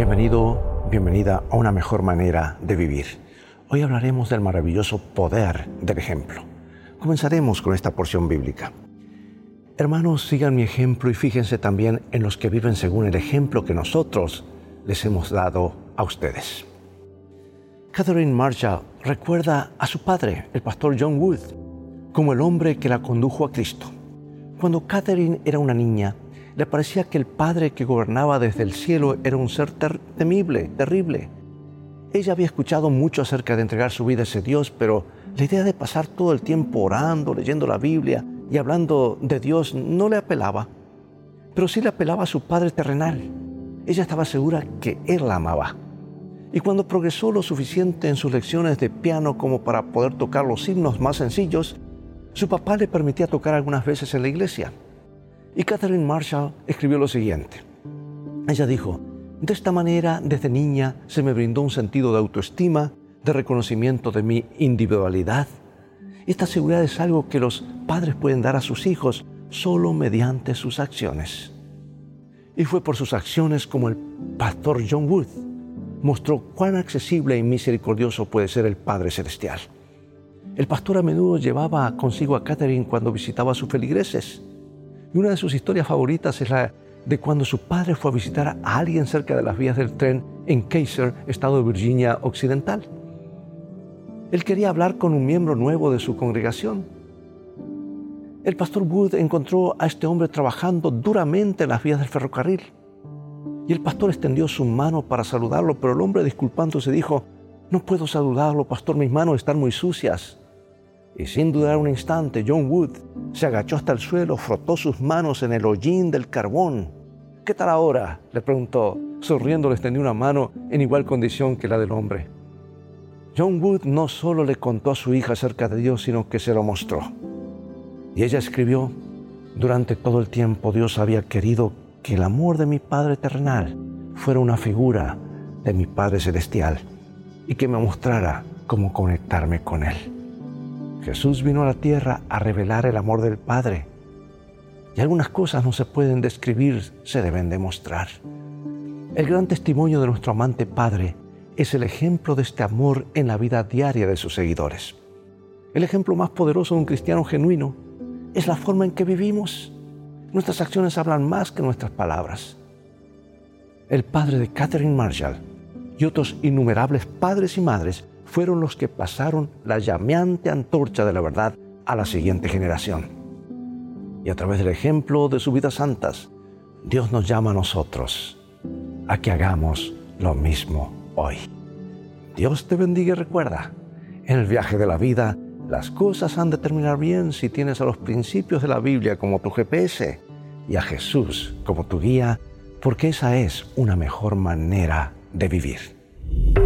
Bienvenido, bienvenida a una mejor manera de vivir. Hoy hablaremos del maravilloso poder del ejemplo. Comenzaremos con esta porción bíblica. Hermanos, sigan mi ejemplo y fíjense también en los que viven según el ejemplo que nosotros les hemos dado a ustedes. Catherine Marshall recuerda a su padre, el pastor John Wood, como el hombre que la condujo a Cristo. Cuando Catherine era una niña, le parecía que el Padre que gobernaba desde el cielo era un ser temible, terrible. Ella había escuchado mucho acerca de entregar su vida a ese Dios, pero la idea de pasar todo el tiempo orando, leyendo la Biblia y hablando de Dios no le apelaba. Pero sí le apelaba a su Padre terrenal. Ella estaba segura que Él la amaba. Y cuando progresó lo suficiente en sus lecciones de piano como para poder tocar los himnos más sencillos, su papá le permitía tocar algunas veces en la iglesia. Y Catherine Marshall escribió lo siguiente. Ella dijo, de esta manera, desde niña, se me brindó un sentido de autoestima, de reconocimiento de mi individualidad. Esta seguridad es algo que los padres pueden dar a sus hijos solo mediante sus acciones. Y fue por sus acciones como el pastor John Wood mostró cuán accesible y misericordioso puede ser el Padre Celestial. El pastor a menudo llevaba consigo a Catherine cuando visitaba a sus feligreses y una de sus historias favoritas es la de cuando su padre fue a visitar a alguien cerca de las vías del tren en Kaiser, estado de Virginia Occidental. Él quería hablar con un miembro nuevo de su congregación. El pastor Wood encontró a este hombre trabajando duramente en las vías del ferrocarril. Y el pastor extendió su mano para saludarlo, pero el hombre disculpándose dijo, no puedo saludarlo, pastor, mis manos están muy sucias. Y sin dudar un instante, John Wood se agachó hasta el suelo, frotó sus manos en el hollín del carbón. ¿Qué tal ahora? le preguntó. Sonriendo le extendió una mano en igual condición que la del hombre. John Wood no solo le contó a su hija acerca de Dios, sino que se lo mostró. Y ella escribió, durante todo el tiempo Dios había querido que el amor de mi Padre terrenal fuera una figura de mi Padre celestial y que me mostrara cómo conectarme con Él. Jesús vino a la tierra a revelar el amor del Padre. Y algunas cosas no se pueden describir, se deben demostrar. El gran testimonio de nuestro amante Padre es el ejemplo de este amor en la vida diaria de sus seguidores. El ejemplo más poderoso de un cristiano genuino es la forma en que vivimos. Nuestras acciones hablan más que nuestras palabras. El padre de Catherine Marshall y otros innumerables padres y madres fueron los que pasaron la llameante antorcha de la verdad a la siguiente generación. Y a través del ejemplo de sus vidas santas, Dios nos llama a nosotros a que hagamos lo mismo hoy. Dios te bendiga y recuerda, en el viaje de la vida, las cosas han de terminar bien si tienes a los principios de la Biblia como tu GPS y a Jesús como tu guía, porque esa es una mejor manera de vivir.